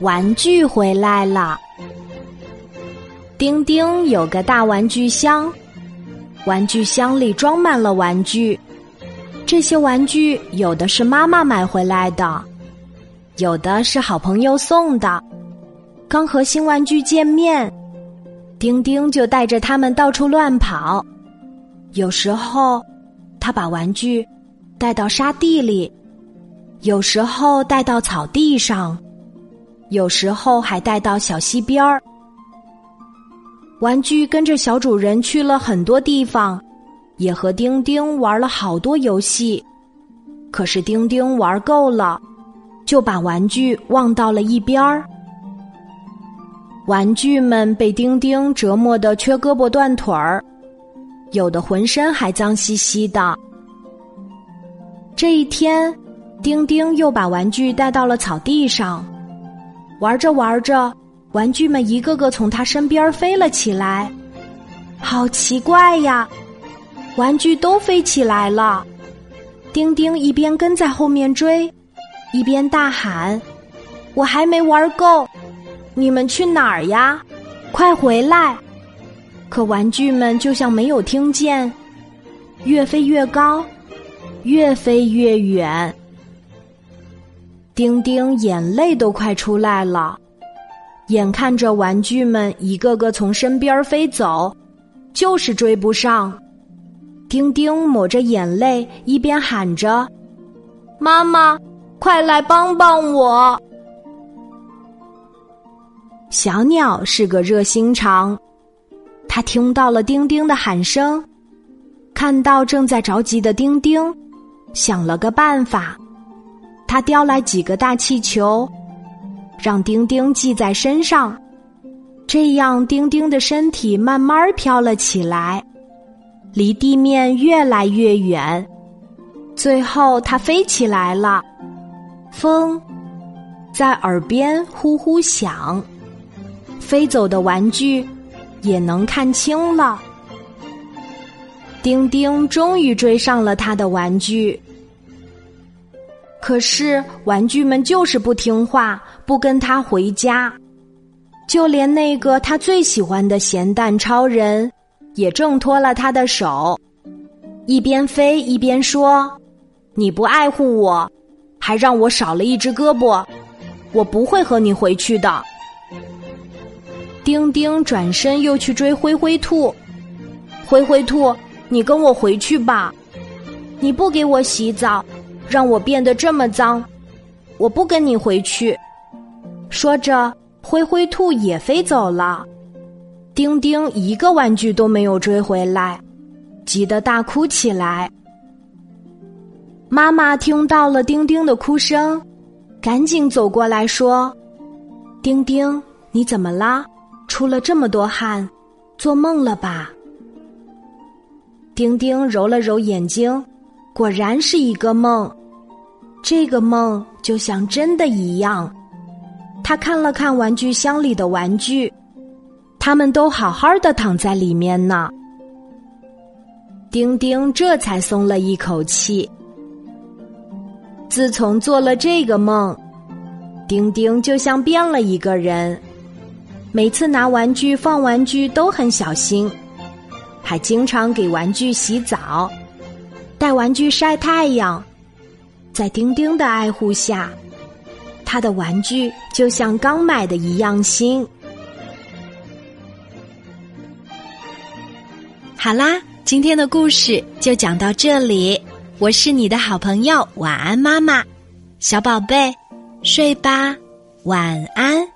玩具回来了。丁丁有个大玩具箱，玩具箱里装满了玩具。这些玩具有的是妈妈买回来的，有的是好朋友送的。刚和新玩具见面，丁丁就带着他们到处乱跑。有时候，他把玩具带到沙地里。有时候带到草地上，有时候还带到小溪边儿。玩具跟着小主人去了很多地方，也和丁丁玩了好多游戏。可是丁丁玩够了，就把玩具忘到了一边儿。玩具们被丁丁折磨得缺胳膊断腿儿，有的浑身还脏兮兮的。这一天。丁丁又把玩具带到了草地上，玩着玩着，玩具们一个个从他身边飞了起来。好奇怪呀！玩具都飞起来了。丁丁一边跟在后面追，一边大喊：“我还没玩够，你们去哪儿呀？快回来！”可玩具们就像没有听见，越飞越高，越飞越远。丁丁眼泪都快出来了，眼看着玩具们一个个从身边飞走，就是追不上。丁丁抹着眼泪，一边喊着：“妈妈，快来帮帮我！”小鸟是个热心肠，它听到了丁丁的喊声，看到正在着急的丁丁，想了个办法。他叼来几个大气球，让丁丁系在身上，这样丁丁的身体慢慢飘了起来，离地面越来越远，最后它飞起来了。风在耳边呼呼响，飞走的玩具也能看清了。丁丁终于追上了他的玩具。可是玩具们就是不听话，不跟他回家，就连那个他最喜欢的咸蛋超人，也挣脱了他的手，一边飞一边说：“你不爱护我，还让我少了一只胳膊，我不会和你回去的。”丁丁转身又去追灰灰兔，灰灰兔，你跟我回去吧，你不给我洗澡。让我变得这么脏，我不跟你回去。说着，灰灰兔也飞走了。丁丁一个玩具都没有追回来，急得大哭起来。妈妈听到了丁丁的哭声，赶紧走过来说：“丁丁，你怎么啦？出了这么多汗，做梦了吧？”丁丁揉了揉眼睛。果然是一个梦，这个梦就像真的一样。他看了看玩具箱里的玩具，他们都好好的躺在里面呢。丁丁这才松了一口气。自从做了这个梦，丁丁就像变了一个人，每次拿玩具放玩具都很小心，还经常给玩具洗澡。带玩具晒太阳，在丁丁的爱护下，他的玩具就像刚买的一样新。好啦，今天的故事就讲到这里。我是你的好朋友，晚安，妈妈，小宝贝，睡吧，晚安。